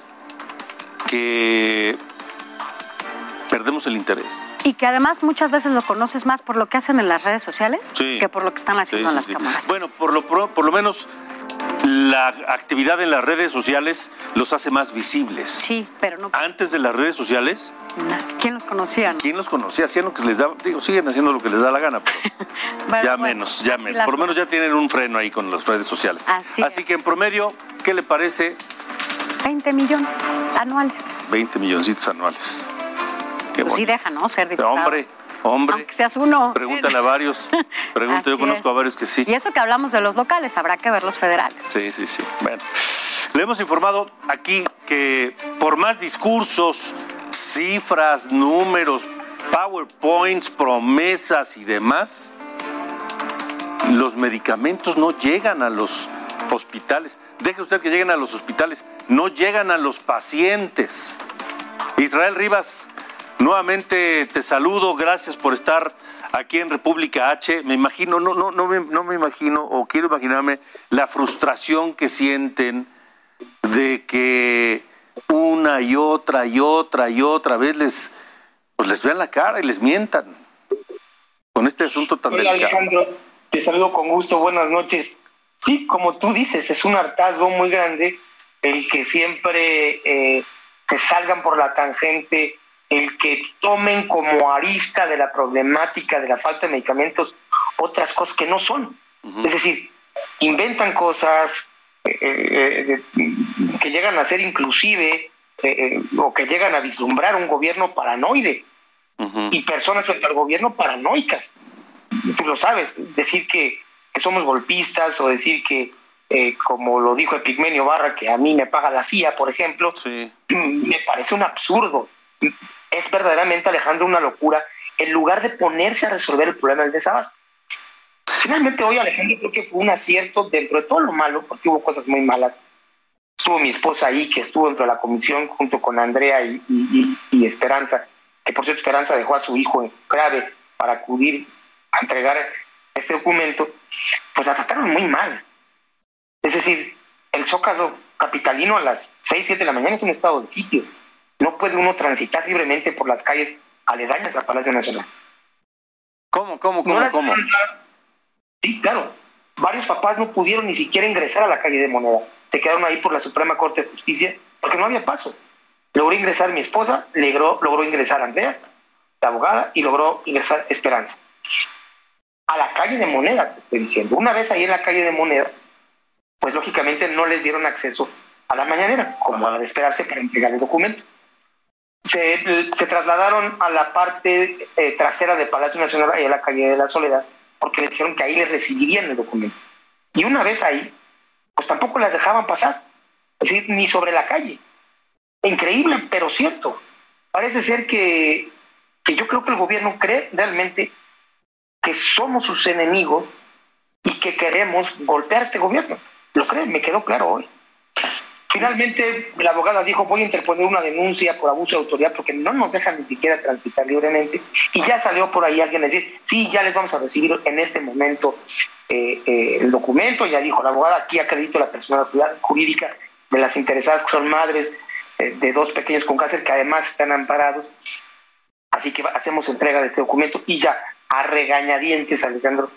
B: que perdemos el interés.
C: Y que además muchas veces lo conoces más por lo que hacen en las redes sociales
B: Sí.
C: que por lo que están haciendo
B: Sí,
C: en las cámaras.
B: Bueno, por lo, por lo menos la actividad en las redes sociales los hace más visibles.
C: Sí, pero no.
B: Antes de las redes sociales,
C: ¿Quién los conocía? no?
B: ¿quién los conocía? Hacían lo que les daba, digo, siguen haciendo lo que les da la gana, pero
C: Bueno,
B: ya
C: bueno,
B: menos, ya
C: así
B: menos.
C: las
B: Por lo menos ya tienen un freno ahí con las redes sociales.
C: Así
B: que en promedio, ¿qué le parece?
C: 20 millones anuales.
B: 20 milloncitos anuales. Qué
C: Pues sí deja, ¿no? Ser diputado.
B: Hombre, hombre.
C: Aunque seas uno.
B: Pregúntale a varios. Pregunta, yo conozco
C: es.
B: a varios que sí.
C: Y eso que hablamos de los locales, habrá que ver los federales.
B: Sí, sí, sí. Bueno, le hemos informado aquí que por más discursos, cifras, números, PowerPoints, promesas y demás, los medicamentos no llegan a los hospitales. Deje usted que lleguen a los hospitales, no llegan a los pacientes. Israel Rivas, nuevamente te saludo, gracias por estar aquí en República H. Me imagino, no, no, no, me, no me imagino, o quiero imaginarme la frustración que sienten de que una y otra y otra y otra vez les, pues les vean la cara y les mientan con este asunto tan
L: Hola
B: delicado.
L: Alejandro, te saludo con gusto, buenas noches. Sí, como tú dices, es un hartazgo muy grande el que siempre eh, se salgan por la tangente, el que tomen como arista de la problemática de la falta de medicamentos otras cosas que no son. Es decir, inventan cosas eh, eh, eh, que llegan a ser inclusive o que llegan a vislumbrar un gobierno paranoide y personas frente al gobierno paranoicas tú lo sabes, decir que, que somos golpistas o decir que, eh, como lo dijo Epigmenio Barra, que a mí me paga la CIA, por ejemplo, me parece un absurdo. Es verdaderamente, Alejandro, una locura, en lugar de ponerse a resolver el problema del desabasto. Finalmente hoy, Alejandro, creo que fue un acierto dentro de todo lo malo, porque hubo cosas muy malas. Estuvo mi esposa ahí, que estuvo dentro de la comisión junto con Andrea y, y- Esperanza, que por cierto Esperanza dejó a su hijo grave para acudir a entregar este documento, pues la trataron muy mal. Es decir, el Zócalo capitalino a las 6, 7 de la mañana es un estado de sitio. No puede uno transitar libremente por las calles aledañas al Palacio Nacional.
B: ¿Cómo, cómo, cómo, cómo?
L: Sí, claro. Varios papás no pudieron ni siquiera ingresar a la calle de Moneda. Se quedaron ahí por la Suprema Corte de Justicia porque no había paso. Logró ingresar mi esposa, logró, logró ingresar Andrea, la abogada, y logró ingresar Esperanza. A la calle de Moneda, te estoy diciendo. Una vez ahí en la calle de Moneda, pues lógicamente no les dieron acceso a la mañanera, como de esperarse para entregar el documento. Se, trasladaron a la parte eh, trasera del Palacio Nacional, ahí a la calle de la Soledad, porque les dijeron que ahí les recibirían el documento. Y una vez ahí, pues tampoco las dejaban pasar, es decir, ni sobre la calle. Increíble, pero cierto. Parece ser que, que yo creo que el gobierno cree realmente que somos sus enemigos y que queremos golpear a este gobierno. lo creen, me quedó claro hoy. Finalmente, la abogada dijo, voy a interponer una denuncia por abuso de autoridad porque no nos dejan ni siquiera transitar libremente. Y ya salió por ahí alguien a decir, sí, ya les vamos a recibir en este momento eh, eh, el documento. Ya dijo la abogada, aquí acredito la personalidad jurídica de las interesadas, que son madres eh, de dos pequeños con cáncer que además están amparados. Así que hacemos entrega de este documento y ya a regañadientes, Alejandro,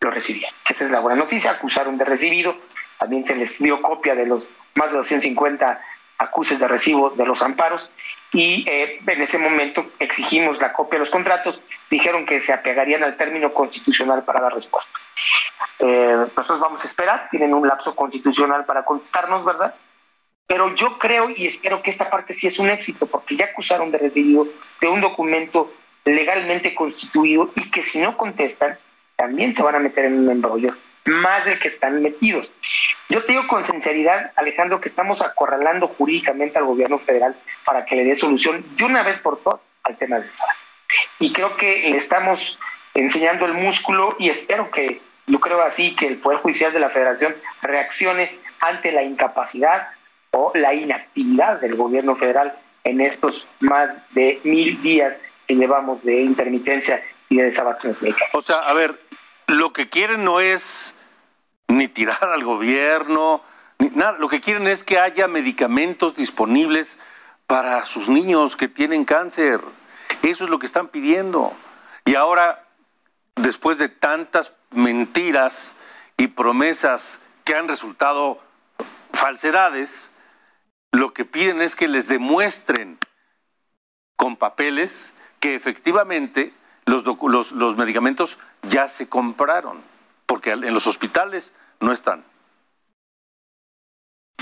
L: lo recibían. Esa es la buena noticia, acusaron de recibido, también se les dio copia de los más de 250 acuses de recibo de los amparos y eh, en ese momento exigimos la copia de los contratos, dijeron que se apegarían al término constitucional para dar respuesta. Eh, nosotros vamos a esperar, tienen un lapso constitucional para contestarnos, ¿verdad? Pero yo creo y espero que esta parte sí es un éxito, porque ya acusaron de recibido de un documento legalmente constituido y que si no contestan, también se van a meter en un embrollo, más del que están metidos. Yo te digo con sinceridad, Alejandro, que estamos acorralando jurídicamente al gobierno federal para que le dé solución de una vez por todas al tema del desastre. Y creo que le estamos enseñando el músculo y espero que, yo creo así, que el Poder Judicial de la Federación reaccione ante la incapacidad o la inactividad del gobierno federal en estos más de mil días que llevamos de intermitencia y de desabasto
B: O sea, a ver, lo que quieren no es ni tirar al gobierno, ni nada. Lo que quieren es que haya medicamentos disponibles para sus niños que tienen cáncer. Eso es lo que están pidiendo. Y ahora, después de tantas mentiras y promesas que han resultado falsedades, lo que piden es que les demuestren con papeles que efectivamente los, los, los medicamentos ya se compraron porque en los hospitales no están.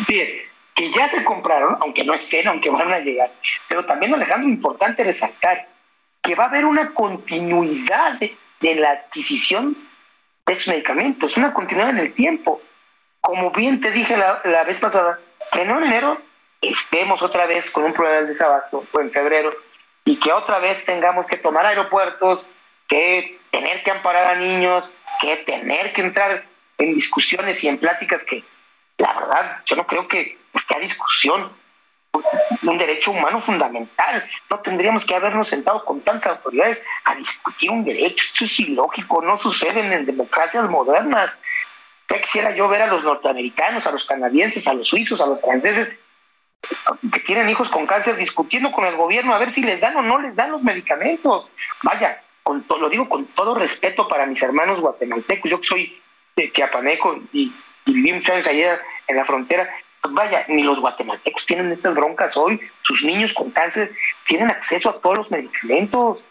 L: Es que ya se compraron, aunque no estén, aunque van a llegar. Pero también, Alejandro, importante resaltar que va a haber una continuidad de, la adquisición de esos medicamentos, una continuidad en el tiempo. Como bien te dije la, la vez pasada, que no en enero estemos otra vez con un problema de desabasto, o en febrero, y que otra vez tengamos que tomar aeropuertos, que tener que amparar a niños, que tener que entrar en discusiones y en pláticas que, la verdad, yo no creo que esté a discusión un derecho humano fundamental. No tendríamos que habernos sentado con tantas autoridades a discutir un derecho. Eso es ilógico, no sucede en democracias modernas. Ya quisiera yo ver a los norteamericanos, a los canadienses, a los suizos, a los franceses que tienen hijos con cáncer discutiendo con el gobierno a ver si les dan o no les dan los medicamentos. Vaya, lo digo con todo respeto para mis hermanos guatemaltecos, yo que soy de chiapaneco y, viví muchos años allá en la frontera, vaya, ni los guatemaltecos tienen estas broncas hoy, sus niños con cáncer tienen acceso a todos los medicamentos.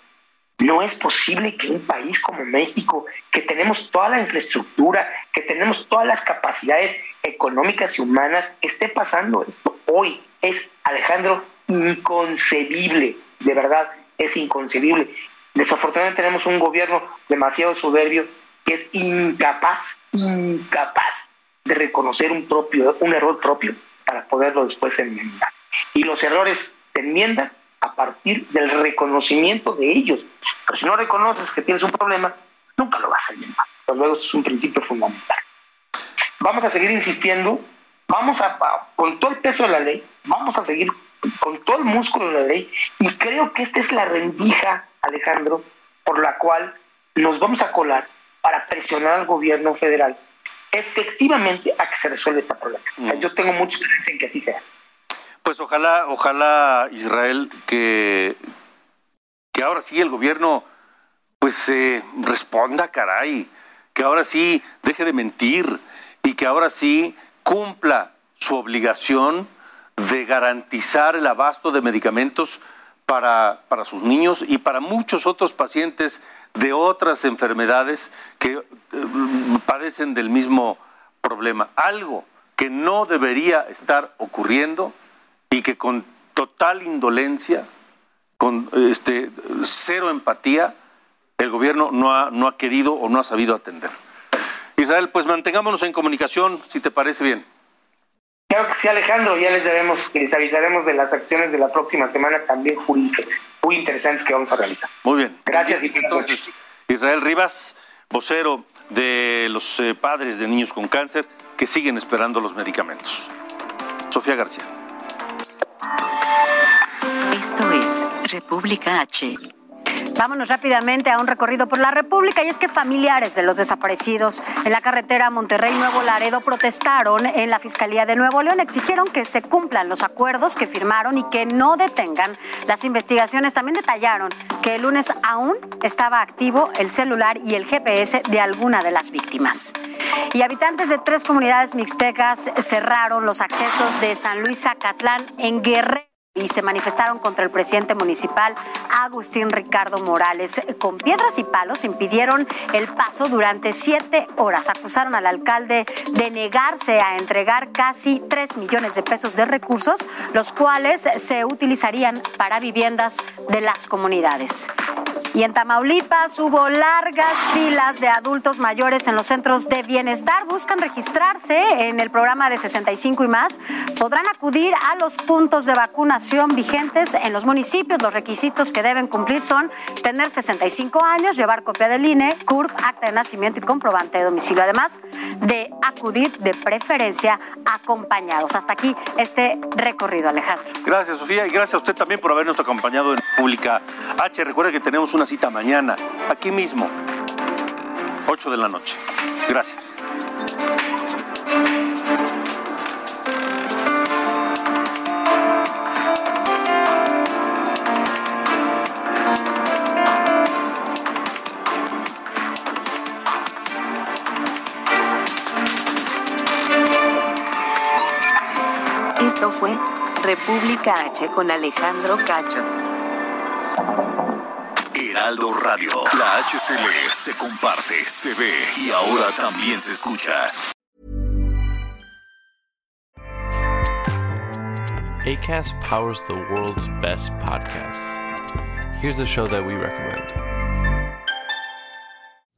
L: No es posible que un país como México, que tenemos toda la infraestructura, que tenemos todas las capacidades económicas y humanas, esté pasando esto hoy. Es, Alejandro, inconcebible, de verdad, es inconcebible. Desafortunadamente tenemos un gobierno demasiado soberbio que es incapaz, incapaz de reconocer un, propio, un error propio para poderlo después enmendar. Y los errores se enmiendan a partir del reconocimiento de ellos. Pero si no reconoces que tienes un problema, nunca lo vas a enmendar. Hasta luego, es un principio fundamental. Vamos a seguir insistiendo, vamos a, con todo el peso de la ley, vamos a seguir con todo el músculo de la ley, y creo que esta es la rendija Alejandro, por la cual nos vamos a colar para presionar al gobierno federal efectivamente a que se resuelva esta problema. Mm. Yo tengo mucha esperanza en que así sea.
B: Pues ojalá, ojalá Israel que, que ahora sí el gobierno pues se responda, caray, que ahora sí deje de mentir y que ahora sí cumpla su obligación de garantizar el abasto de medicamentos para, para sus niños y para muchos otros pacientes de otras enfermedades que eh, padecen del mismo problema. Algo que no debería estar ocurriendo y que con total indolencia, con este, cero empatía, el gobierno no ha, no ha querido o no ha sabido atender. Israel, pues mantengámonos en comunicación, si te parece bien.
L: Claro que sí, Alejandro, ya les daremos, les avisaremos de las acciones de la próxima semana también jurídicas, muy interesantes que vamos a realizar.
B: Muy bien.
L: Gracias
B: y entonces, Israel Rivas, vocero de los eh, padres de niños con cáncer. que siguen esperando los medicamentos. Sofía García.
A: Esto es República H.
C: Vámonos rápidamente a un recorrido por la República y es que familiares de los desaparecidos en la carretera Monterrey-Nuevo Laredo protestaron en la Fiscalía de Nuevo León, exigieron que se cumplan los acuerdos que firmaron y que no detengan las investigaciones. También detallaron que el lunes aún estaba activo el celular y el GPS de alguna de las víctimas. Y habitantes de tres comunidades mixtecas cerraron los accesos de San Luis Zacatlán en Guerrero y se manifestaron contra el presidente municipal Agustín Ricardo Morales. Con piedras y palos impidieron el paso durante siete horas. Acusaron al alcalde de negarse a entregar casi tres millones de pesos de recursos, los cuales se utilizarían para viviendas de las comunidades. Y en Tamaulipas hubo largas filas de adultos mayores en los centros de bienestar. Buscan registrarse en el programa de 65 y más. Podrán acudir a los puntos de vacunación vigentes en los municipios. Los requisitos que deben cumplir son tener 65 años, llevar copia del INE, CURP, acta de nacimiento y comprobante de domicilio. Además de acudir de preferencia acompañados. Hasta aquí este recorrido, Alejandro.
B: Gracias, Sofía, y gracias a usted también por habernos acompañado en Pública H. Recuerda que tenemos una cita mañana, aquí mismo, 8 de la noche. Gracias.
M: República H con Alejandro Cacho.
J: Heraldo Radio. La HCL se comparte, se ve y ahora también se escucha.
N: ACAST powers the world's best podcasts. Here's a show that we recommend.